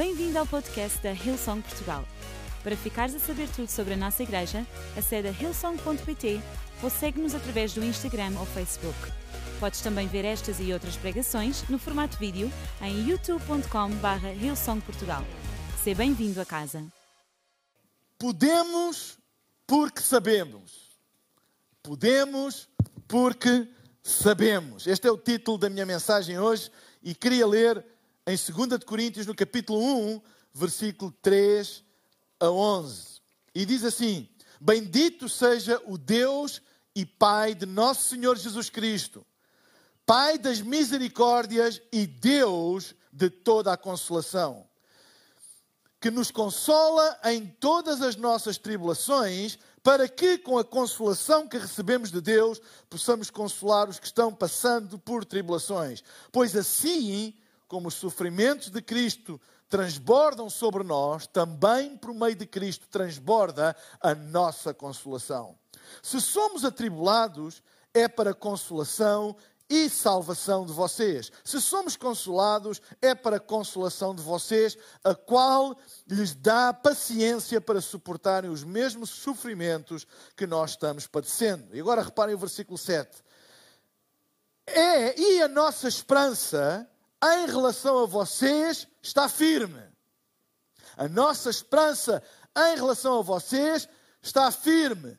Bem-vindo ao podcast da Hillsong Portugal. Para ficares a saber tudo sobre a nossa igreja, acede a hillsong.pt ou segue-nos através do Instagram ou Facebook. Podes também ver estas e outras pregações no formato vídeo em youtube.com.br hillsongportugal. Seja bem-vindo a casa. Podemos porque sabemos. Podemos porque sabemos. Este é o título da minha mensagem hoje e queria ler em 2 Coríntios, no capítulo 1, versículo 3 a 11. E diz assim: Bendito seja o Deus e Pai de nosso Senhor Jesus Cristo, Pai das misericórdias e Deus de toda a consolação, que nos consola em todas as nossas tribulações, para que, com a consolação que recebemos de Deus, possamos consolar os que estão passando por tribulações. Pois assim como os sofrimentos de Cristo transbordam sobre nós, também por meio de Cristo transborda a nossa consolação. Se somos atribulados, é para consolação e salvação de vocês. Se somos consolados, é para consolação de vocês, a qual lhes dá paciência para suportarem os mesmos sofrimentos que nós estamos padecendo. E agora reparem o versículo 7. É, e a nossa esperança em relação a vocês está firme. A nossa esperança em relação a vocês está firme,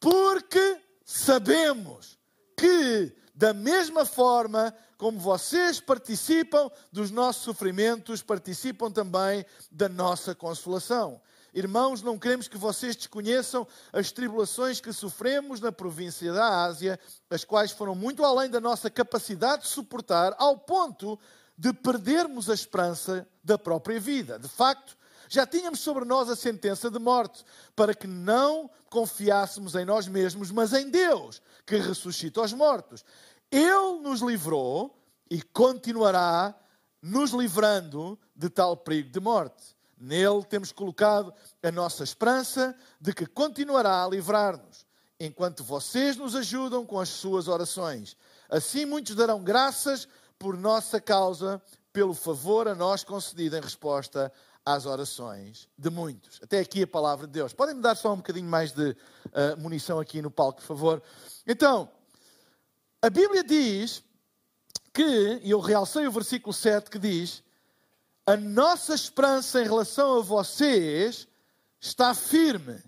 porque sabemos que, da mesma forma como vocês participam dos nossos sofrimentos, participam também da nossa consolação. Irmãos, não queremos que vocês desconheçam as tribulações que sofremos na província da Ásia, as quais foram muito além da nossa capacidade de suportar, ao ponto de perdermos a esperança da própria vida. De facto, já tínhamos sobre nós a sentença de morte, para que não confiássemos em nós mesmos, mas em Deus, que ressuscita os mortos. Ele nos livrou e continuará nos livrando de tal perigo de morte. Nele temos colocado a nossa esperança de que continuará a livrar-nos, enquanto vocês nos ajudam com as suas orações. Assim muitos darão graças por nossa causa, pelo favor a nós concedido em resposta às orações de muitos. Até aqui a palavra de Deus. Podem-me dar só um bocadinho mais de uh, munição aqui no palco, por favor? Então, a Bíblia diz que, e eu realcei o versículo 7 que diz: a nossa esperança em relação a vocês está firme,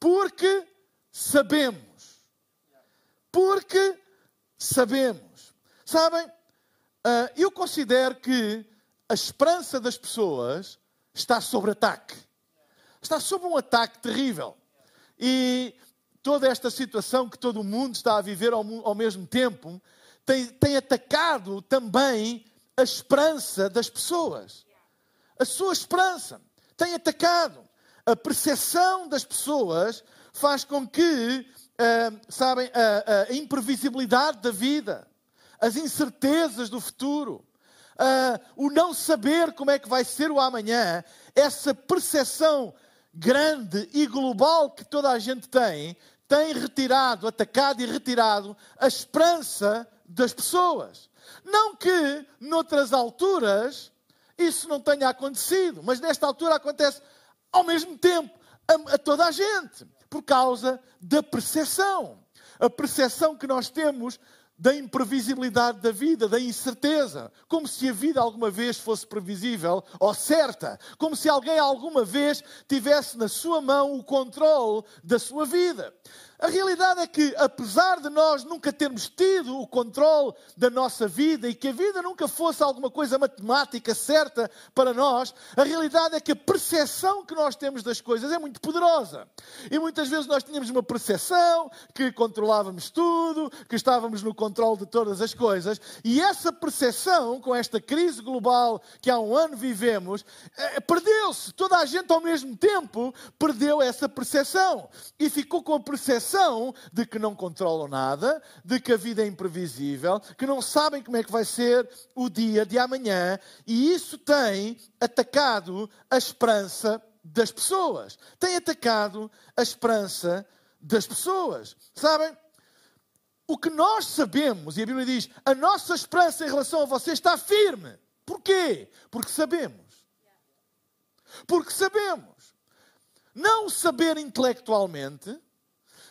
porque sabemos. Porque sabemos. Sabem, ah, eu considero que a esperança das pessoas está sob ataque. Está sob um ataque terrível. E toda esta situação que todo o mundo está a viver ao, ao mesmo tempo tem, tem atacado também a esperança das pessoas. A sua esperança tem atacado. A percepção das pessoas faz com que, uh, sabem, a, a, imprevisibilidade da vida, as incertezas do futuro, uh, o não saber como é que vai ser o amanhã, essa percepção grande e global que toda a gente tem, tem retirado, atacado e retirado a esperança das pessoas. Não que noutras alturas isso não tenha acontecido, mas nesta altura acontece ao mesmo tempo a, a toda a gente, por causa da percepção. A percepção que nós temos da imprevisibilidade da vida, da incerteza, como se a vida alguma vez fosse previsível ou certa, como se alguém alguma vez tivesse na sua mão o controle da sua vida. A realidade é que, apesar de nós nunca termos tido o controle da nossa vida e que a vida nunca fosse alguma coisa matemática certa para nós, a realidade é que a percepção que nós temos das coisas é muito poderosa. E muitas vezes nós tínhamos uma percepção que controlávamos tudo, que estávamos no controle de todas as coisas, e essa percepção, com esta crise global que há um ano vivemos, eh, perdeu-se. Toda a gente ao mesmo tempo perdeu essa percepção e ficou com a percepção de que não controlam nada, de que a vida é imprevisível, que não sabem como é que vai ser o dia de amanhã, e isso tem atacado a esperança das pessoas. Tem atacado a esperança das pessoas. Sabem? O que nós sabemos, e a Bíblia diz, a nossa esperança em relação a vocês está firme. Porquê? Porque sabemos. Porque sabemos. Não saber intelectualmente,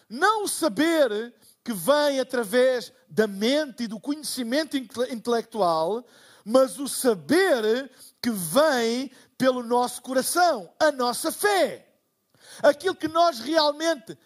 não saber que vem através da mente e do conhecimento intelectual, mas o saber que vem pelo nosso coração, a nossa fé. Aquilo que nós realmente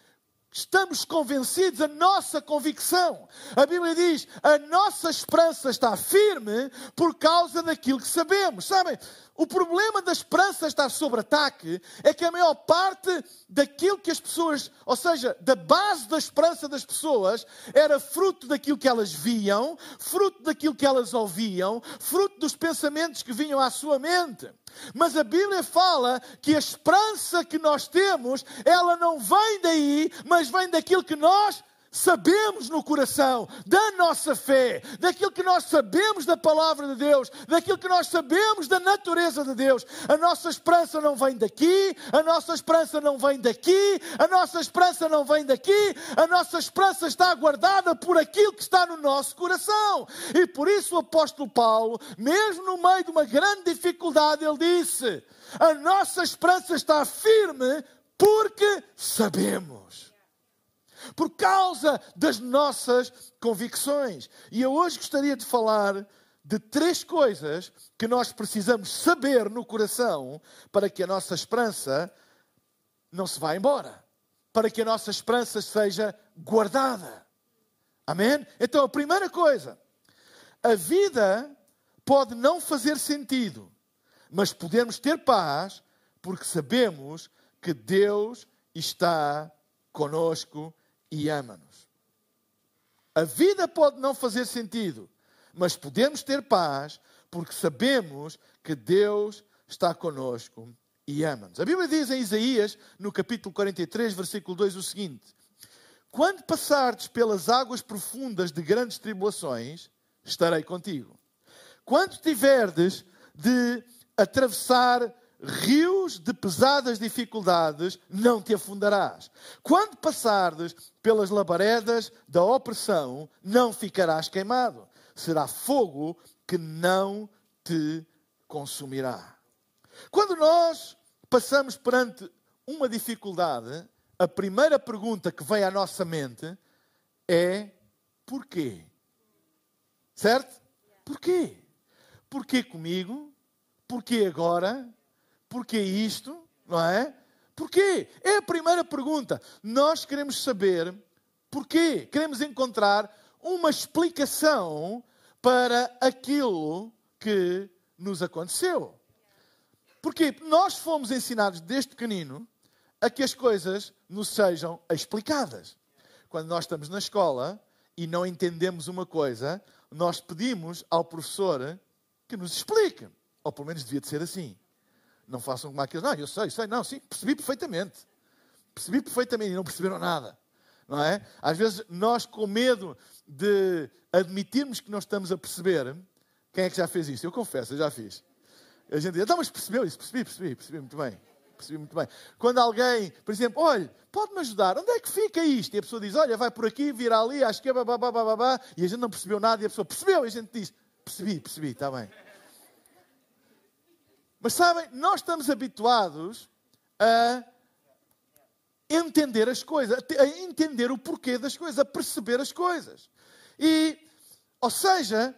estamos convencidos, a nossa convicção. A Bíblia diz: a nossa esperança está firme por causa daquilo que sabemos. Sabem, o problema da esperança estar sob ataque é que a maior parte daquilo que as pessoas, ou seja, da base da esperança das pessoas, era fruto daquilo que elas viam, fruto daquilo que elas ouviam, fruto dos pensamentos que vinham à sua mente. Mas a Bíblia fala que a esperança que nós temos, ela não vem daí, mas vem daquilo que nós sabemos no coração, da nossa fé, daquilo que nós sabemos da palavra de Deus, daquilo que nós sabemos da natureza de Deus. A nossa esperança não vem daqui, a nossa esperança não vem daqui, a nossa esperança não vem daqui, a nossa esperança está guardada por aquilo que está no nosso coração. E por isso o apóstolo Paulo, mesmo no meio de uma grande dificuldade, ele disse: A nossa esperança está firme porque sabemos por causa das nossas convicções. E eu hoje gostaria de falar de três coisas que nós precisamos saber no coração para que a nossa esperança não se vá embora, para que a nossa esperança seja guardada. Amém? Então, a primeira coisa, a vida pode não fazer sentido, mas podemos ter paz porque sabemos que Deus está conosco e ama-nos. A vida pode não fazer sentido, mas podemos ter paz porque sabemos que Deus está conosco e ama-nos. A Bíblia diz em Isaías, no capítulo 43, versículo 2, o seguinte: Quando passardes pelas águas profundas de grandes tribulações, estarei contigo. Quando tiverdes de atravessar rios de pesadas dificuldades não te afundarás. Quando passares pelas labaredas da opressão, não ficarás queimado. Será fogo que não te consumirá. Quando nós passamos perante uma dificuldade, a primeira pergunta que vem à nossa mente é: porquê? Certo? Porquê? Porquê comigo? Porquê agora? Porquê isto? Não é? Porquê? É a primeira pergunta. Nós queremos saber porquê. Queremos encontrar uma explicação para aquilo que nos aconteceu. Porque nós fomos ensinados desde pequenino a que as coisas nos sejam explicadas. Quando nós estamos na escola e não entendemos uma coisa, nós pedimos ao professor que nos explique. Ou pelo menos devia de ser assim. Não façam como aqueles. Não, eu sei, sei. Não, sim, percebi perfeitamente. Percebi perfeitamente e não perceberam nada. Não é? Às vezes nós, com medo de admitirmos que não estamos a perceber, quem é que já fez isso? Eu confesso, eu já fiz. A gente diz, então, mas percebeu isso? Percebi, percebi, percebi muito bem. Percebi muito bem. Quando alguém, por exemplo, olha, pode-me ajudar, onde é que fica isto? E a pessoa diz, olha, vai por aqui, vira ali, à esquerda, babá, babá, e a gente não percebeu nada, e a pessoa percebeu, e a gente diz, percebi, percebi, está bem. Mas sabem, nós estamos habituados a entender as coisas, a entender o porquê das coisas, a perceber as coisas. E, ou seja,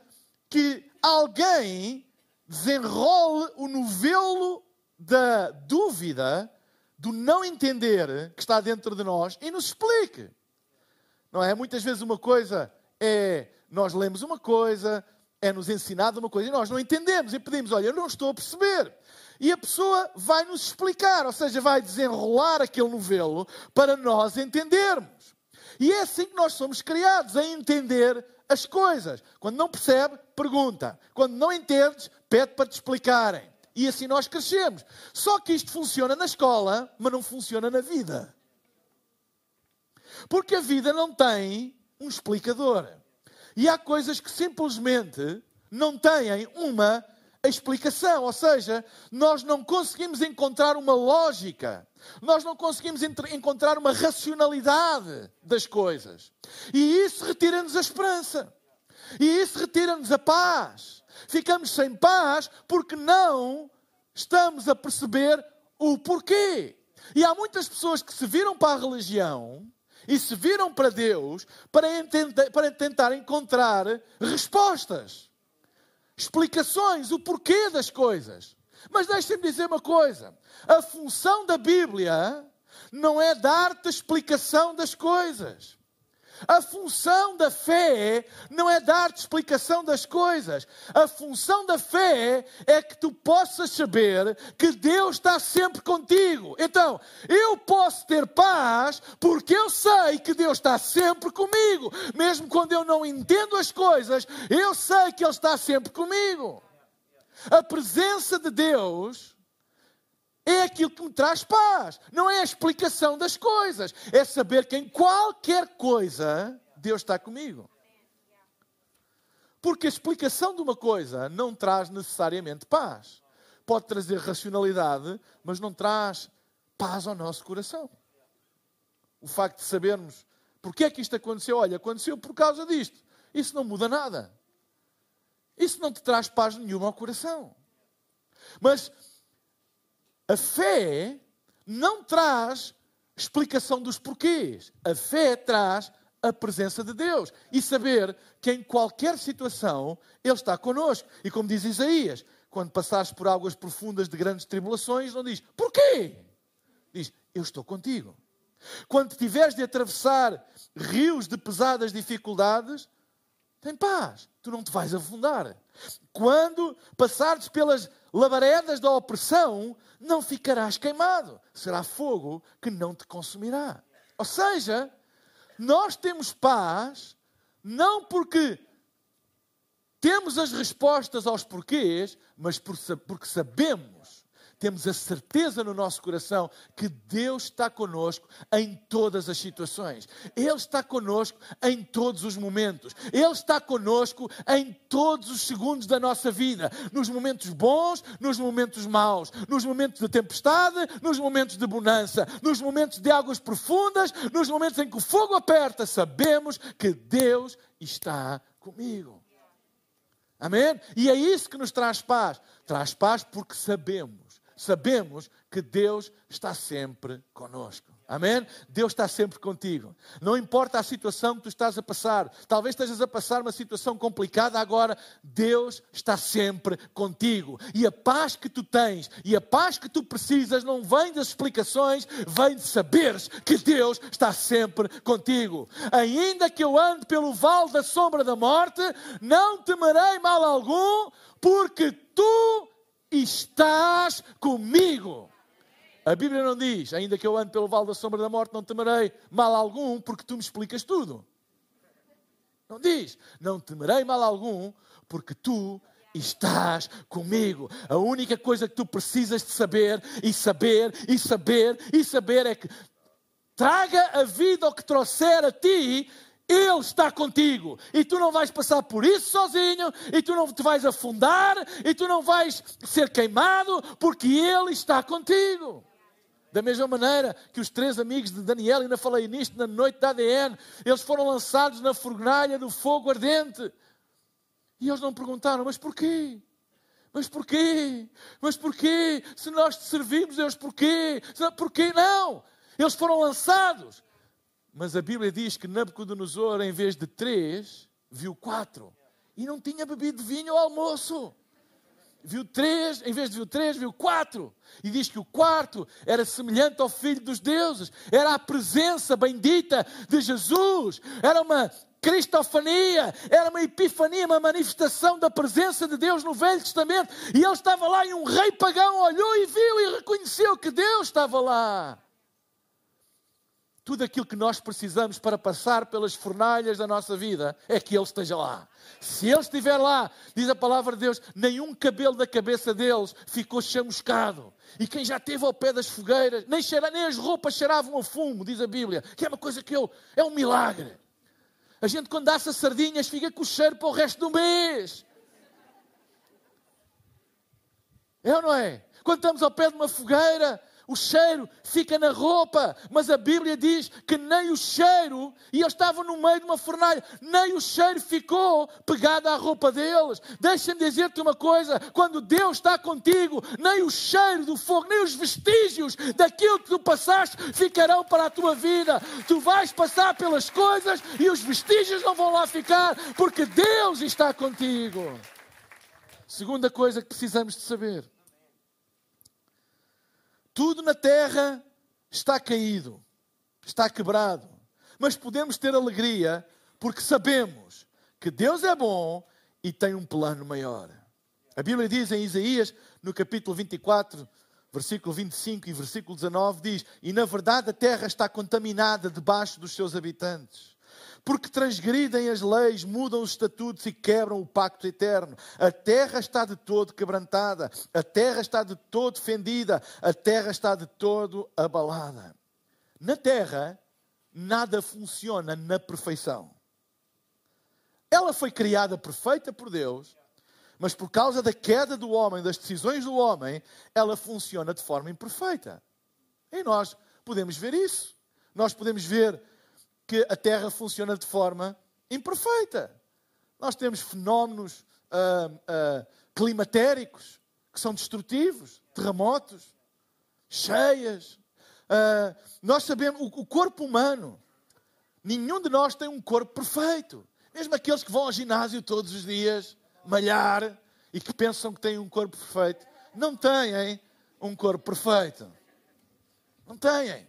que alguém desenrole o novelo da dúvida, do não entender que está dentro de nós e nos explique. Não é? Muitas vezes uma coisa é nós lemos uma coisa, é-nos ensinado uma coisa e nós não entendemos e pedimos, olha, eu não estou a perceber. E a pessoa vai nos explicar, ou seja, vai desenrolar aquele novelo para nós entendermos. E é assim que nós somos criados, a entender as coisas. Quando não percebe, pergunta. Quando não entendes, pede para te explicarem. E assim nós crescemos. Só que isto funciona na escola, mas não funciona na vida. Porque a vida não tem um explicador. E há coisas que simplesmente não têm uma explicação, ou seja, nós não conseguimos encontrar uma lógica, nós não conseguimos encontrar uma racionalidade das coisas. E isso retira-nos a esperança, e isso retira-nos a paz. Ficamos sem paz porque não estamos a perceber o porquê. E há muitas pessoas que se viram para a religião e se viram para Deus para, entender, para tentar encontrar respostas, explicações, o porquê das coisas. Mas deixem-me dizer uma coisa: a função da Bíblia não é dar-te explicação das coisas. A função da fé não é dar-te explicação das coisas. A função da fé é que tu possas saber que Deus está sempre contigo. Então, eu posso ter paz porque eu sei que Deus está sempre comigo. Mesmo quando eu não entendo as coisas, eu sei que Ele está sempre comigo. A presença de Deus é aquilo que me traz paz. Não é a explicação das coisas. É saber que em qualquer coisa Deus está comigo. Porque a explicação de uma coisa não traz necessariamente paz. Pode trazer racionalidade, mas não traz paz ao nosso coração. O facto de sabermos porque é que isto aconteceu, olha, aconteceu por causa disto. Isso não muda nada. Isso não te traz paz nenhuma ao coração. Mas a fé não traz explicação dos porquês. A fé traz a presença de Deus e saber que em qualquer situação Ele está connosco. E como diz Isaías, quando passares por águas profundas de grandes tribulações, não diz porquê? Diz, eu estou contigo. Quando tiveres de atravessar rios de pesadas dificuldades, tem paz, tu não te vais afundar. Quando passares pelas labaredas da opressão, não ficarás queimado. Será fogo que não te consumirá. Ou seja, nós temos paz não porque temos as respostas aos porquês, mas porque sabemos temos a certeza no nosso coração que Deus está conosco em todas as situações. Ele está conosco em todos os momentos. Ele está conosco em todos os segundos da nossa vida. Nos momentos bons, nos momentos maus. Nos momentos de tempestade, nos momentos de bonança. Nos momentos de águas profundas, nos momentos em que o fogo aperta. Sabemos que Deus está comigo. Amém? E é isso que nos traz paz. Traz paz porque sabemos sabemos que Deus está sempre conosco. Amém? Deus está sempre contigo. Não importa a situação que tu estás a passar. Talvez estejas a passar uma situação complicada agora. Deus está sempre contigo. E a paz que tu tens e a paz que tu precisas não vem das explicações, vem de saberes que Deus está sempre contigo. Ainda que eu ande pelo vale da sombra da morte, não temerei mal algum, porque estás comigo. A Bíblia não diz, ainda que eu ande pelo vale da sombra da morte, não temerei mal algum, porque tu me explicas tudo. Não diz, não temerei mal algum, porque tu estás comigo. A única coisa que tu precisas de saber, e saber, e saber, e saber é que traga a vida ao que trouxer a ti, ele está contigo e tu não vais passar por isso sozinho, e tu não te vais afundar, e tu não vais ser queimado, porque Ele está contigo. Da mesma maneira que os três amigos de Daniel, ainda falei nisto na noite da ADN, eles foram lançados na fornalha do fogo ardente. E eles não perguntaram, mas porquê? Mas porquê? Mas porquê? Se nós te servimos, Deus, porquê? Porquê não? Eles foram lançados. Mas a Bíblia diz que Nabucodonosor, em vez de três, viu quatro. E não tinha bebido vinho ao almoço. Viu três, em vez de viu três, viu quatro. E diz que o quarto era semelhante ao Filho dos deuses. Era a presença bendita de Jesus. Era uma cristofania, era uma epifania, uma manifestação da presença de Deus no Velho Testamento. E ele estava lá e um rei pagão olhou e viu e reconheceu que Deus estava lá tudo aquilo que nós precisamos para passar pelas fornalhas da nossa vida é que Ele esteja lá. Se Ele estiver lá, diz a palavra de Deus, nenhum cabelo da cabeça deles ficou chamuscado. E quem já esteve ao pé das fogueiras, nem, cheira, nem as roupas cheiravam a fumo, diz a Bíblia, que é uma coisa que eu, é um milagre. A gente, quando assa sardinhas, fica com o cheiro para o resto do mês. É ou não é? Quando estamos ao pé de uma fogueira, o cheiro fica na roupa, mas a Bíblia diz que nem o cheiro, e eles estavam no meio de uma fornalha, nem o cheiro ficou pegado à roupa deles. Deixa-me dizer-te uma coisa: quando Deus está contigo, nem o cheiro do fogo, nem os vestígios daquilo que tu passaste ficarão para a tua vida. Tu vais passar pelas coisas e os vestígios não vão lá ficar, porque Deus está contigo. Segunda coisa que precisamos de saber tudo na terra está caído, está quebrado. Mas podemos ter alegria porque sabemos que Deus é bom e tem um plano maior. A Bíblia diz em Isaías, no capítulo 24, versículo 25 e versículo 19, diz: E na verdade a terra está contaminada debaixo dos seus habitantes porque transgridem as leis, mudam os estatutos e quebram o pacto eterno. A terra está de todo quebrantada, a terra está de todo fendida, a terra está de todo abalada. Na terra, nada funciona na perfeição. Ela foi criada perfeita por Deus, mas por causa da queda do homem, das decisões do homem, ela funciona de forma imperfeita. E nós podemos ver isso. Nós podemos ver que a Terra funciona de forma imperfeita. Nós temos fenómenos uh, uh, climatéricos que são destrutivos, terremotos, cheias. Uh, nós sabemos, o, o corpo humano, nenhum de nós tem um corpo perfeito. Mesmo aqueles que vão ao ginásio todos os dias, malhar, e que pensam que têm um corpo perfeito, não têm um corpo perfeito. Não têm.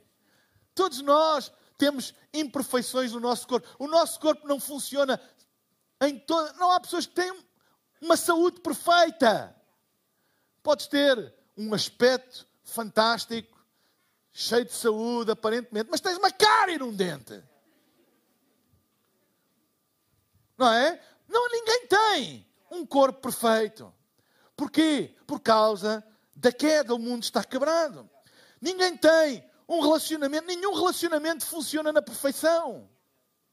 Todos nós temos imperfeições no nosso corpo. O nosso corpo não funciona em toda. Não há pessoas que têm uma saúde perfeita. Podes ter um aspecto fantástico, cheio de saúde, aparentemente, mas tens uma cárie num dente. Não é? Não, ninguém tem um corpo perfeito. Porquê? Por causa da queda, o mundo está quebrado. Ninguém tem um relacionamento, nenhum relacionamento funciona na perfeição.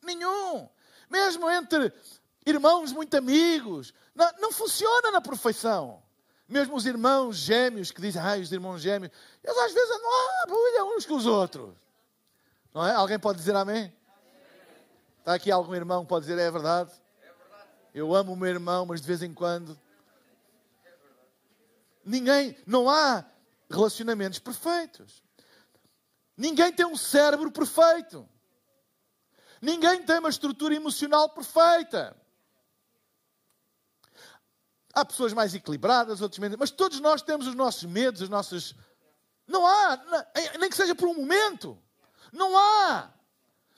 Nenhum. Mesmo entre irmãos muito amigos, não, não funciona na perfeição. Mesmo os irmãos gêmeos que dizem, ai, os irmãos gêmeos, eles às vezes andam à bulha uns com os outros. Não é? Alguém pode dizer amém? Está aqui algum irmão que pode dizer, é verdade? Eu amo o meu irmão, mas de vez em quando. Ninguém, não há relacionamentos perfeitos. Ninguém tem um cérebro perfeito. Ninguém tem uma estrutura emocional perfeita. Há pessoas mais equilibradas, outras menos. Mas todos nós temos os nossos medos, as nossas. Não há, nem que seja por um momento. Não há.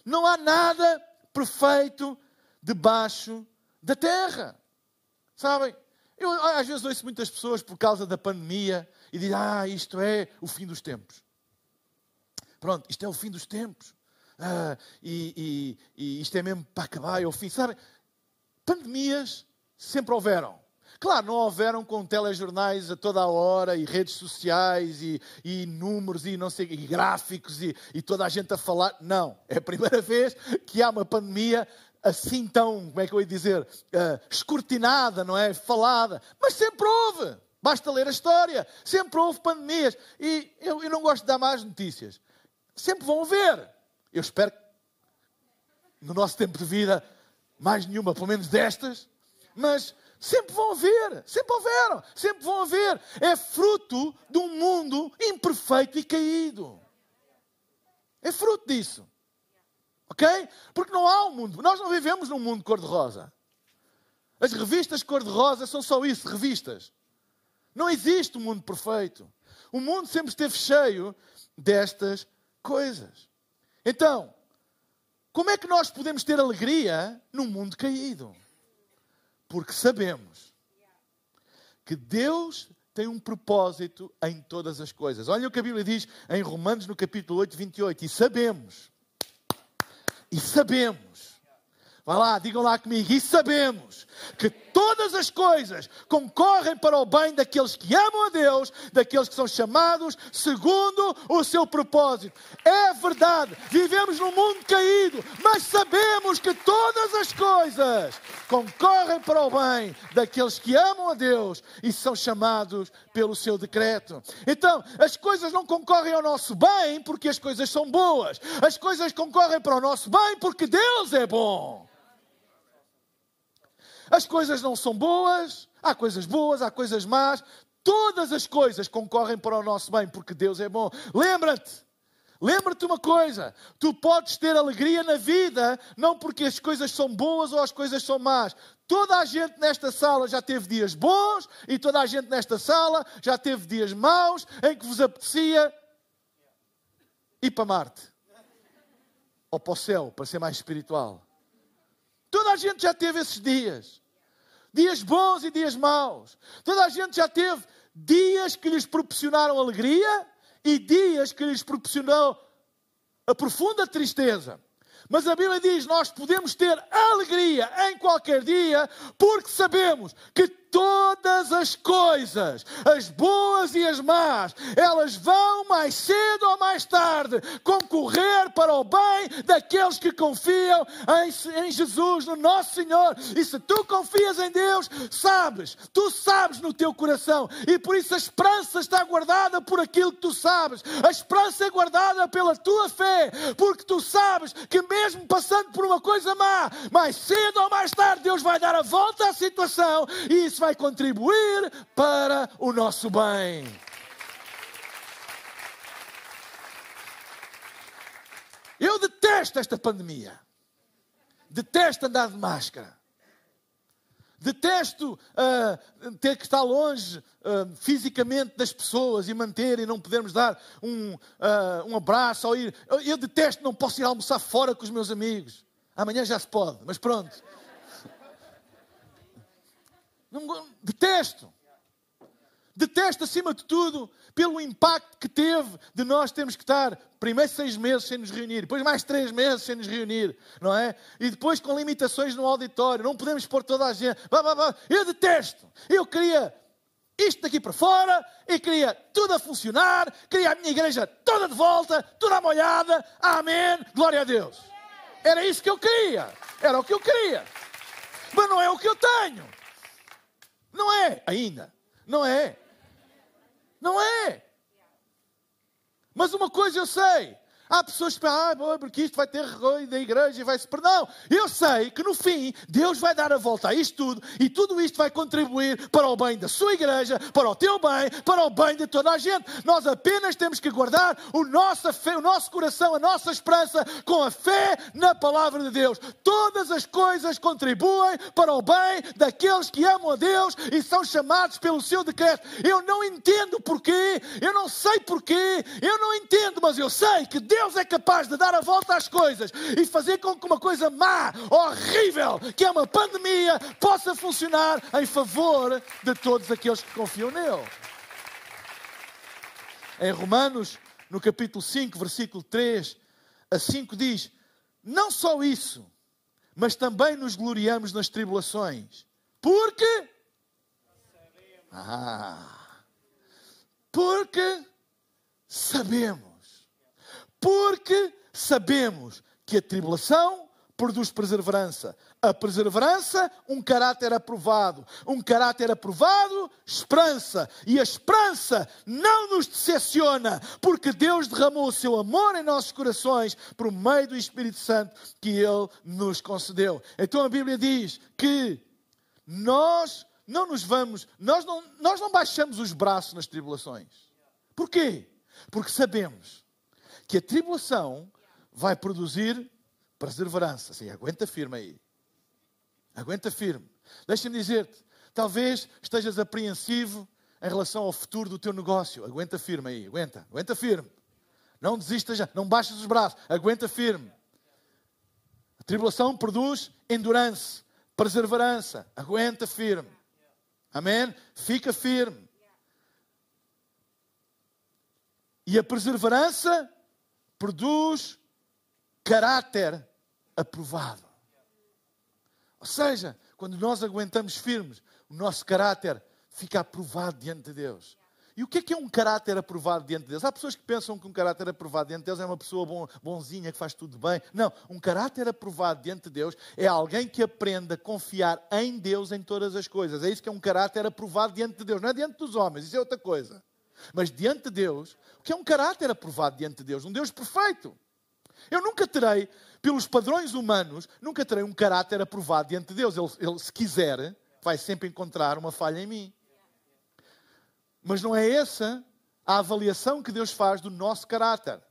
Não há nada perfeito debaixo da terra. Sabem? Eu às vezes ouço muitas pessoas por causa da pandemia e dizem: Ah, isto é o fim dos tempos. Pronto, isto é o fim dos tempos. Ah, e, e, e isto é mesmo para acabar, é o fim. Sabe, pandemias sempre houveram. Claro, não houveram com telejornais a toda a hora e redes sociais e, e números e não sei e gráficos e, e, toda a gente a falar. Não, é a primeira vez que há uma pandemia assim tão, como é que eu ia dizer, uh, escrutinada, não é? Falada. Mas sempre houve. Basta ler a história. Sempre houve pandemias. E eu, eu não gosto de dar más notícias. Sempre vão haver. Eu espero que no nosso tempo de vida, mais nenhuma, pelo menos destas, mas sempre vão haver, sempre houveram, sempre vão haver. É fruto de um mundo imperfeito e caído. É fruto disso. Ok? Porque não há um mundo. Nós não vivemos num mundo cor-de-rosa. As revistas cor-de-rosa são só isso, revistas. Não existe um mundo perfeito. O mundo sempre esteve cheio destas coisas. Então, como é que nós podemos ter alegria num mundo caído? Porque sabemos que Deus tem um propósito em todas as coisas. Olha o que a Bíblia diz em Romanos, no capítulo 8, 28. E sabemos, e sabemos, vá lá, digam lá comigo, e sabemos que todas as coisas concorrem para o bem daqueles que amam a Deus, daqueles que são chamados segundo o seu propósito. É verdade, vivemos num mundo caído, mas sabemos que todas as coisas concorrem para o bem daqueles que amam a Deus e são chamados pelo seu decreto. Então, as coisas não concorrem ao nosso bem porque as coisas são boas, as coisas concorrem para o nosso bem porque Deus é bom. As coisas não são boas, há coisas boas, há coisas más. Todas as coisas concorrem para o nosso bem, porque Deus é bom. Lembra-te, lembra-te uma coisa: tu podes ter alegria na vida, não porque as coisas são boas ou as coisas são más. Toda a gente nesta sala já teve dias bons e toda a gente nesta sala já teve dias maus em que vos apetecia ir para Marte ou para o céu, para ser mais espiritual. Toda a gente já teve esses dias. Dias bons e dias maus. Toda a gente já teve dias que lhes proporcionaram alegria e dias que lhes proporcionou a profunda tristeza. Mas a Bíblia diz: nós podemos ter alegria em qualquer dia, porque sabemos que todas as coisas, as boas e as más, elas vão mais cedo ou mais tarde concorrer para o bem daqueles que confiam em, em Jesus, no nosso Senhor. E se tu confias em Deus, sabes, tu sabes no teu coração, e por isso a esperança está guardada por aquilo que tu sabes, a esperança é guardada pela tua fé, porque tu sabes que mesmo passando por uma coisa má, mais cedo ou mais tarde Deus vai dar a volta à situação e isso vai contribuir para o nosso bem. Eu detesto esta pandemia. Detesto andar de máscara. Detesto uh, ter que estar longe uh, fisicamente das pessoas e manter e não podermos dar um, uh, um abraço ou ir. Eu, eu detesto, não posso ir almoçar fora com os meus amigos. Amanhã já se pode, mas pronto. Não, detesto. Detesto, acima de tudo, pelo impacto que teve de nós termos que estar primeiro seis meses sem nos reunir, depois mais três meses sem nos reunir, não é? E depois com limitações no auditório, não podemos pôr toda a gente. Eu detesto. Eu queria isto daqui para fora e queria tudo a funcionar, queria a minha igreja toda de volta, toda molhada. Amém. Glória a Deus. Era isso que eu queria. Era o que eu queria. Mas não é o que eu tenho. Não é ainda. Não é. Não é. Mas uma coisa eu sei: Há pessoas que pensam, ah, porque isto vai ter recolho da igreja e vai se. Não, eu sei que no fim Deus vai dar a volta a isto tudo e tudo isto vai contribuir para o bem da sua igreja, para o teu bem, para o bem de toda a gente. Nós apenas temos que guardar o nosso, fé, o nosso coração, a nossa esperança com a fé na palavra de Deus. Todas as coisas contribuem para o bem daqueles que amam a Deus e são chamados pelo seu decreto. Eu não entendo porquê, eu não sei porquê, eu não entendo, mas eu sei que Deus Deus é capaz de dar a volta às coisas e fazer com que uma coisa má, horrível, que é uma pandemia, possa funcionar em favor de todos aqueles que confiam nele. Em Romanos, no capítulo 5, versículo 3 a 5, diz: Não só isso, mas também nos gloriamos nas tribulações. Porque. Ah, porque sabemos porque sabemos que a tribulação produz perseverança. A perseverança, um caráter aprovado. Um caráter aprovado, esperança. E a esperança não nos decepciona, porque Deus derramou o seu amor em nossos corações por meio do Espírito Santo que Ele nos concedeu. Então a Bíblia diz que nós não nos vamos, nós não, nós não baixamos os braços nas tribulações. Porquê? Porque sabemos que a tribulação vai produzir perseverança. Assim, aguenta firme aí. Aguenta firme. Deixa-me dizer-te, talvez estejas apreensivo em relação ao futuro do teu negócio. Aguenta firme aí, aguenta, aguenta firme. Não desistas não baixes os braços, aguenta firme. A tribulação produz endurance, perseverança. Aguenta firme. Amém? Fica firme. E a perseverança produz caráter aprovado. Ou seja, quando nós aguentamos firmes, o nosso caráter fica aprovado diante de Deus. E o que é que é um caráter aprovado diante de Deus? Há pessoas que pensam que um caráter aprovado diante de Deus é uma pessoa bonzinha, que faz tudo bem. Não, um caráter aprovado diante de Deus é alguém que aprende a confiar em Deus em todas as coisas. É isso que é um caráter aprovado diante de Deus. Não é diante dos homens, isso é outra coisa. Mas diante de Deus, o que é um caráter aprovado diante de Deus? Um Deus perfeito. Eu nunca terei, pelos padrões humanos, nunca terei um caráter aprovado diante de Deus. Ele, ele se quiser, vai sempre encontrar uma falha em mim. Mas não é essa a avaliação que Deus faz do nosso caráter.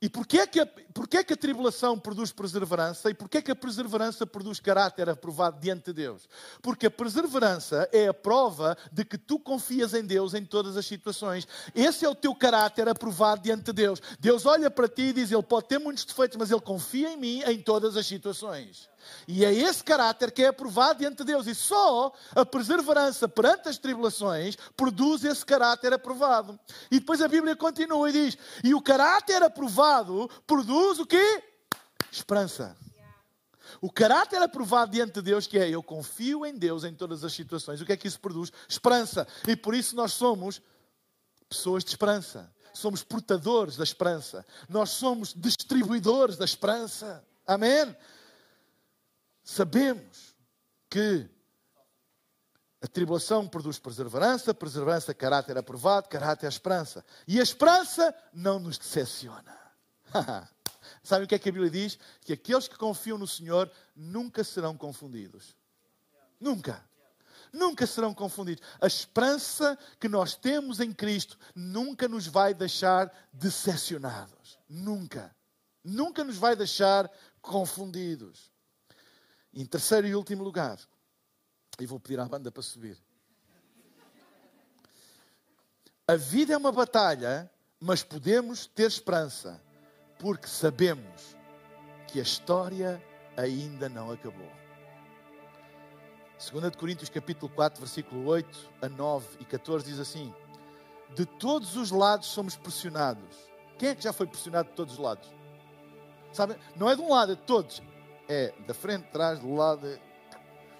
E porquê que, a, porquê que a tribulação produz perseverança e porquê que a perseverança produz caráter aprovado diante de Deus? Porque a perseverança é a prova de que tu confias em Deus em todas as situações. Esse é o teu caráter aprovado diante de Deus. Deus olha para ti e diz: Ele pode ter muitos defeitos, mas Ele confia em mim em todas as situações. E é esse caráter que é aprovado diante de Deus. E só a perseverança perante as tribulações produz esse caráter aprovado. E depois a Bíblia continua e diz: E o caráter aprovado produz o quê? Esperança. O caráter aprovado diante de Deus, que é eu confio em Deus em todas as situações. O que é que isso produz? Esperança. E por isso nós somos pessoas de esperança. Somos portadores da esperança. Nós somos distribuidores da esperança. Amém? Sabemos que a tribulação produz perseverança, perseverança, caráter aprovado, caráter, esperança. E a esperança não nos decepciona. Sabe o que é que a Bíblia diz? Que aqueles que confiam no Senhor nunca serão confundidos. Nunca. Nunca serão confundidos. A esperança que nós temos em Cristo nunca nos vai deixar decepcionados. Nunca. Nunca nos vai deixar confundidos. Em terceiro e último lugar, e vou pedir à banda para subir. A vida é uma batalha, mas podemos ter esperança, porque sabemos que a história ainda não acabou. 2 Coríntios capítulo 4, versículo 8 a 9 e 14 diz assim: De todos os lados somos pressionados. Quem é que já foi pressionado de todos os lados? Sabe? Não é de um lado, é de todos é da frente, trás, do lado.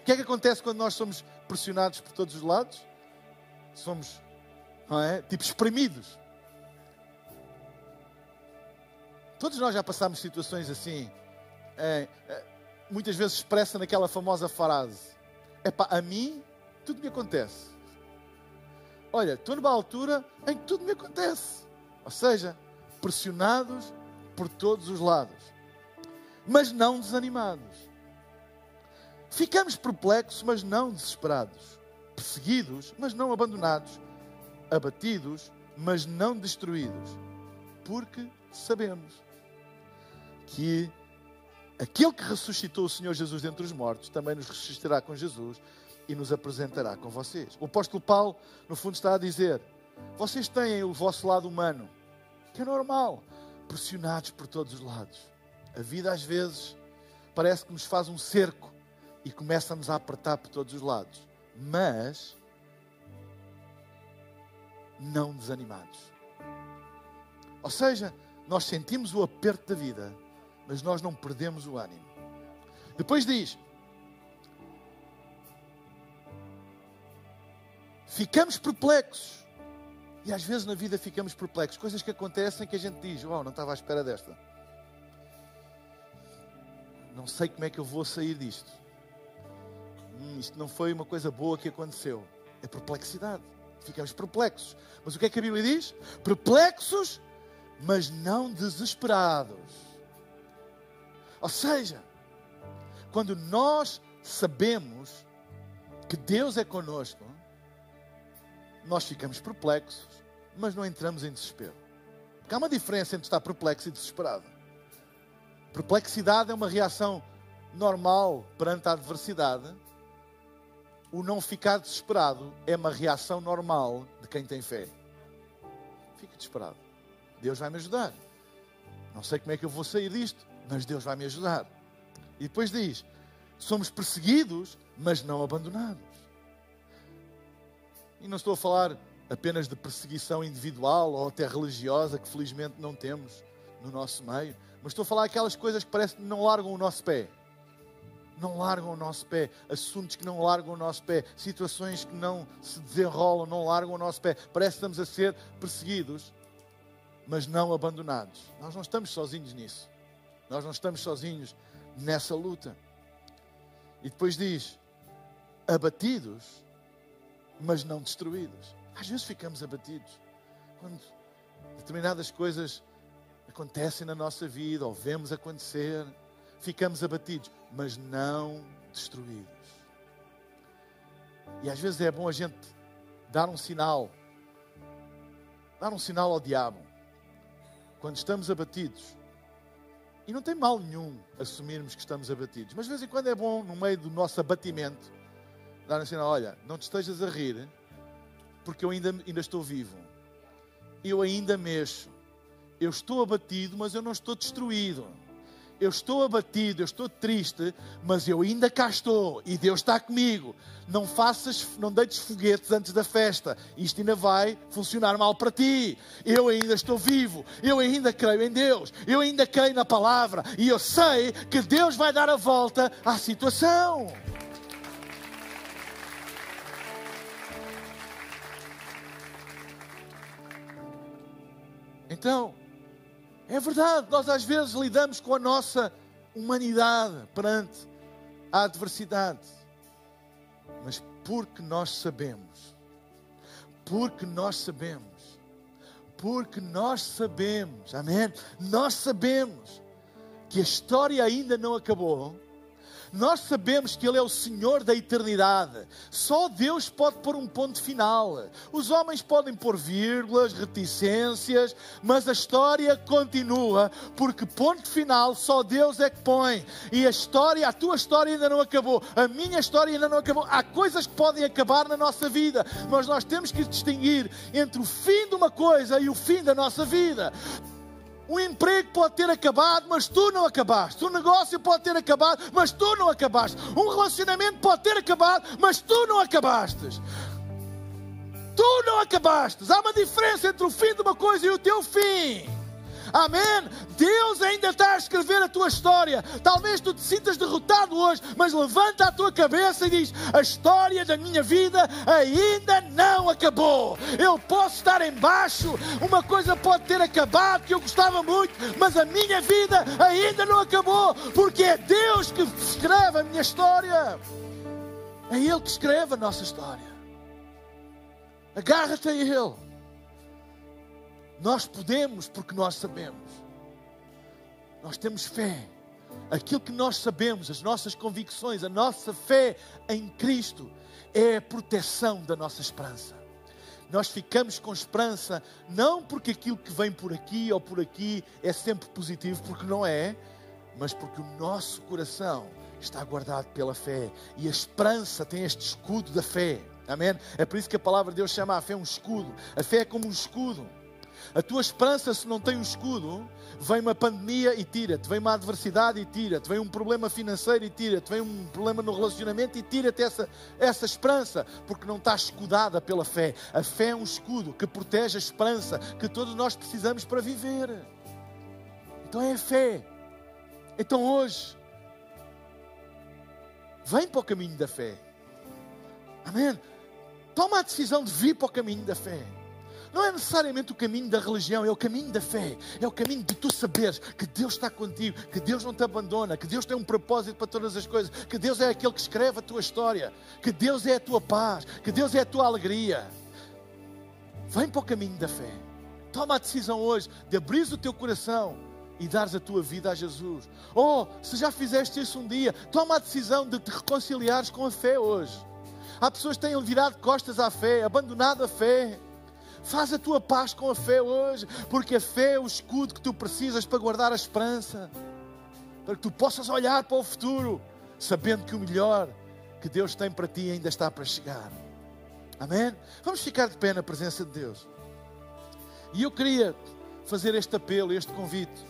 O que é que acontece quando nós somos pressionados por todos os lados? Somos, não é? Tipo, espremidos. Todos nós já passámos situações assim. É, é, muitas vezes expressa naquela famosa frase: é pá, a mim tudo me acontece. Olha, estou numa altura em que tudo me acontece. Ou seja, pressionados por todos os lados mas não desanimados. Ficamos perplexos, mas não desesperados. Perseguidos, mas não abandonados. Abatidos, mas não destruídos. Porque sabemos que aquele que ressuscitou o Senhor Jesus dentre os mortos também nos ressuscitará com Jesus e nos apresentará com vocês. O apóstolo Paulo, no fundo, está a dizer: vocês têm o vosso lado humano, que é normal, pressionados por todos os lados a vida às vezes parece que nos faz um cerco e começa-nos a apertar por todos os lados. Mas não desanimados. Ou seja, nós sentimos o aperto da vida, mas nós não perdemos o ânimo. Depois diz: ficamos perplexos. E às vezes na vida ficamos perplexos. Coisas que acontecem que a gente diz: Uau, não estava à espera desta não sei como é que eu vou sair disto. Hum, isto não foi uma coisa boa que aconteceu. É perplexidade. Ficamos perplexos. Mas o que é que a Bíblia diz? Perplexos, mas não desesperados. Ou seja, quando nós sabemos que Deus é conosco, nós ficamos perplexos, mas não entramos em desespero. Porque há uma diferença entre estar perplexo e desesperado. Perplexidade é uma reação normal perante a adversidade. O não ficar desesperado é uma reação normal de quem tem fé. Fique desesperado. Deus vai me ajudar. Não sei como é que eu vou sair disto, mas Deus vai me ajudar. E depois diz: somos perseguidos, mas não abandonados. E não estou a falar apenas de perseguição individual ou até religiosa, que felizmente não temos no nosso meio. Mas estou a falar aquelas coisas que parece que não largam o nosso pé. não largam o nosso pé, assuntos que não largam o nosso pé, situações que não se desenrolam, não largam o nosso pé. Parece que estamos a ser perseguidos, mas não abandonados. Nós não estamos sozinhos nisso. Nós não estamos sozinhos nessa luta. E depois diz: abatidos, mas não destruídos. Às vezes ficamos abatidos quando determinadas coisas acontecem na nossa vida ou vemos acontecer, ficamos abatidos, mas não destruídos. E às vezes é bom a gente dar um sinal, dar um sinal ao diabo. Quando estamos abatidos, e não tem mal nenhum assumirmos que estamos abatidos, mas de vez em quando é bom, no meio do nosso abatimento, dar um sinal: olha, não te estejas a rir, porque eu ainda, ainda estou vivo, eu ainda mexo, eu estou abatido, mas eu não estou destruído eu estou abatido, eu estou triste, mas eu ainda cá estou e Deus está comigo. Não faças, não deites foguetes antes da festa. Isto ainda vai funcionar mal para ti. Eu ainda estou vivo, eu ainda creio em Deus, eu ainda creio na palavra e eu sei que Deus vai dar a volta à situação. Então, é verdade, nós às vezes lidamos com a nossa humanidade perante a adversidade. Mas porque nós sabemos, porque nós sabemos, porque nós sabemos, amém? Nós sabemos que a história ainda não acabou nós sabemos que Ele é o Senhor da eternidade. Só Deus pode pôr um ponto final. Os homens podem pôr vírgulas, reticências, mas a história continua, porque ponto final só Deus é que põe. E a história, a tua história ainda não acabou, a minha história ainda não acabou. Há coisas que podem acabar na nossa vida, mas nós temos que distinguir entre o fim de uma coisa e o fim da nossa vida. O emprego pode ter acabado, mas tu não acabaste. O negócio pode ter acabado, mas tu não acabaste. Um relacionamento pode ter acabado, mas tu não acabaste. Tu não acabaste. Há uma diferença entre o fim de uma coisa e o teu fim. Amém? Deus ainda está a escrever a tua história. Talvez tu te sintas derrotado hoje, mas levanta a tua cabeça e diz: A história da minha vida ainda não acabou. Eu posso estar embaixo, uma coisa pode ter acabado que eu gostava muito, mas a minha vida ainda não acabou, porque é Deus que escreve a minha história. É Ele que escreve a nossa história. Agarra-te a Ele. Nós podemos porque nós sabemos. Nós temos fé. Aquilo que nós sabemos, as nossas convicções, a nossa fé em Cristo é a proteção da nossa esperança. Nós ficamos com esperança não porque aquilo que vem por aqui ou por aqui é sempre positivo, porque não é, mas porque o nosso coração está guardado pela fé e a esperança tem este escudo da fé. Amém? É por isso que a palavra de Deus chama a fé um escudo. A fé é como um escudo. A tua esperança, se não tem um escudo, vem uma pandemia e tira-te, vem uma adversidade e tira-te, vem um problema financeiro e tira-te, vem um problema no relacionamento e tira-te essa, essa esperança, porque não está escudada pela fé. A fé é um escudo que protege a esperança que todos nós precisamos para viver. Então é a fé. Então hoje, vem para o caminho da fé. Amém? Toma a decisão de vir para o caminho da fé. Não é necessariamente o caminho da religião, é o caminho da fé. É o caminho de tu saberes que Deus está contigo, que Deus não te abandona, que Deus tem um propósito para todas as coisas, que Deus é aquele que escreve a tua história, que Deus é a tua paz, que Deus é a tua alegria. Vem para o caminho da fé. Toma a decisão hoje de abrir o teu coração e dares a tua vida a Jesus. Ou, oh, se já fizeste isso um dia, toma a decisão de te reconciliares com a fé hoje. Há pessoas que têm virado costas à fé, abandonado a fé. Faz a tua paz com a fé hoje, porque a fé é o escudo que tu precisas para guardar a esperança, para que tu possas olhar para o futuro, sabendo que o melhor que Deus tem para ti ainda está para chegar. Amém? Vamos ficar de pé na presença de Deus. E eu queria fazer este apelo, este convite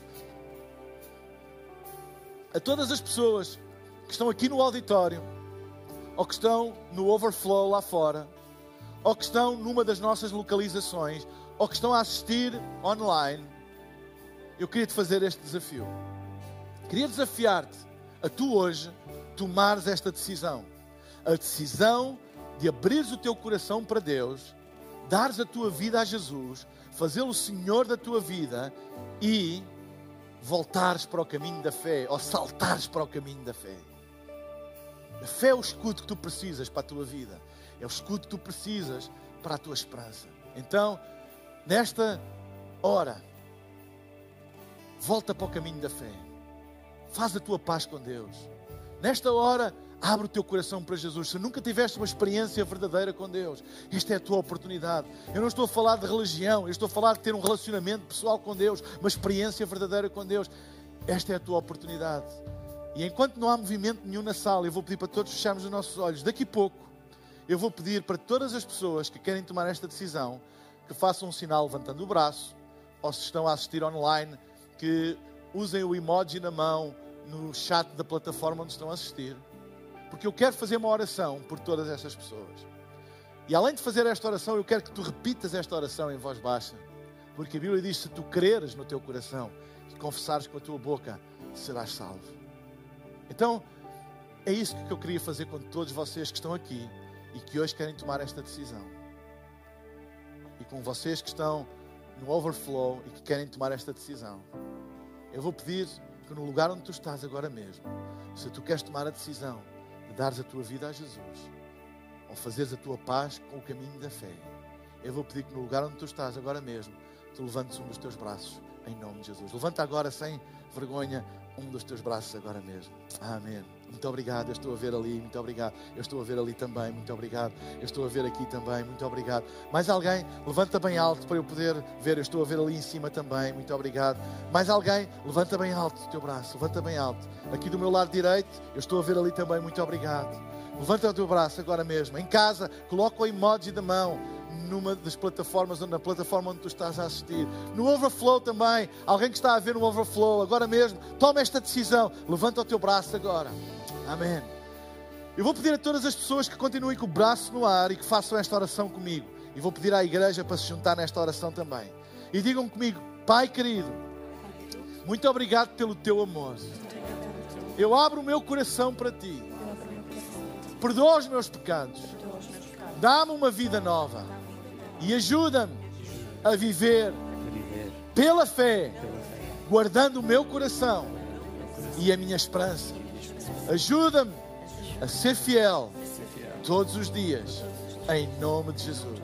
a todas as pessoas que estão aqui no auditório ou que estão no overflow lá fora ou que estão numa das nossas localizações, ou que estão a assistir online, eu queria te fazer este desafio. Queria desafiar-te a tu hoje tomares esta decisão. A decisão de abrires o teu coração para Deus, dares a tua vida a Jesus, fazê-lo Senhor da tua vida e voltares para o caminho da fé ou saltares para o caminho da fé. A fé é o escudo que tu precisas para a tua vida, é o escudo que tu precisas para a tua esperança. Então, nesta hora, volta para o caminho da fé, faz a tua paz com Deus. Nesta hora, Abre o teu coração para Jesus. Se nunca tiveste uma experiência verdadeira com Deus, esta é a tua oportunidade. Eu não estou a falar de religião, eu estou a falar de ter um relacionamento pessoal com Deus, uma experiência verdadeira com Deus. Esta é a tua oportunidade. E enquanto não há movimento nenhum na sala, eu vou pedir para todos fecharmos os nossos olhos. Daqui a pouco, eu vou pedir para todas as pessoas que querem tomar esta decisão que façam um sinal levantando o braço, ou se estão a assistir online, que usem o emoji na mão no chat da plataforma onde estão a assistir porque eu quero fazer uma oração por todas essas pessoas. E além de fazer esta oração, eu quero que tu repitas esta oração em voz baixa, porque a Bíblia diz: se tu creres no teu coração e confessares com a tua boca, serás salvo. Então, é isso que eu queria fazer com todos vocês que estão aqui e que hoje querem tomar esta decisão. E com vocês que estão no overflow e que querem tomar esta decisão. Eu vou pedir que no lugar onde tu estás agora mesmo, se tu queres tomar a decisão dares a tua vida a Jesus, ou fazeres a tua paz com o caminho da fé, eu vou pedir que no lugar onde tu estás agora mesmo, tu levantes um dos teus braços em nome de Jesus. Levanta agora sem vergonha um dos teus braços agora mesmo. Amém. Muito obrigado, eu estou a ver ali, muito obrigado. Eu estou a ver ali também, muito obrigado. Eu estou a ver aqui também, muito obrigado. Mais alguém, levanta bem alto para eu poder ver. Eu estou a ver ali em cima também, muito obrigado. Mais alguém, levanta bem alto o teu braço, levanta bem alto. Aqui do meu lado direito, eu estou a ver ali também, muito obrigado. Levanta o teu braço agora mesmo. Em casa, coloca o emoji da mão numa das plataformas na plataforma onde tu estás a assistir. No Overflow também, alguém que está a ver no Overflow, agora mesmo, toma esta decisão. Levanta o teu braço agora. Amém. Eu vou pedir a todas as pessoas que continuem com o braço no ar e que façam esta oração comigo. E vou pedir à igreja para se juntar nesta oração também. E digam comigo, Pai querido, muito obrigado pelo teu amor. Eu abro o meu coração para ti. Perdoa os meus pecados. Dá-me uma vida nova e ajuda-me a viver pela fé, guardando o meu coração e a minha esperança. Ajuda-me a ser fiel todos os dias, em nome de Jesus.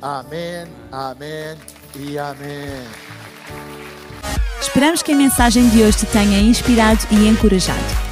Amém, amém e amém. Esperamos que a mensagem de hoje te tenha inspirado e encorajado.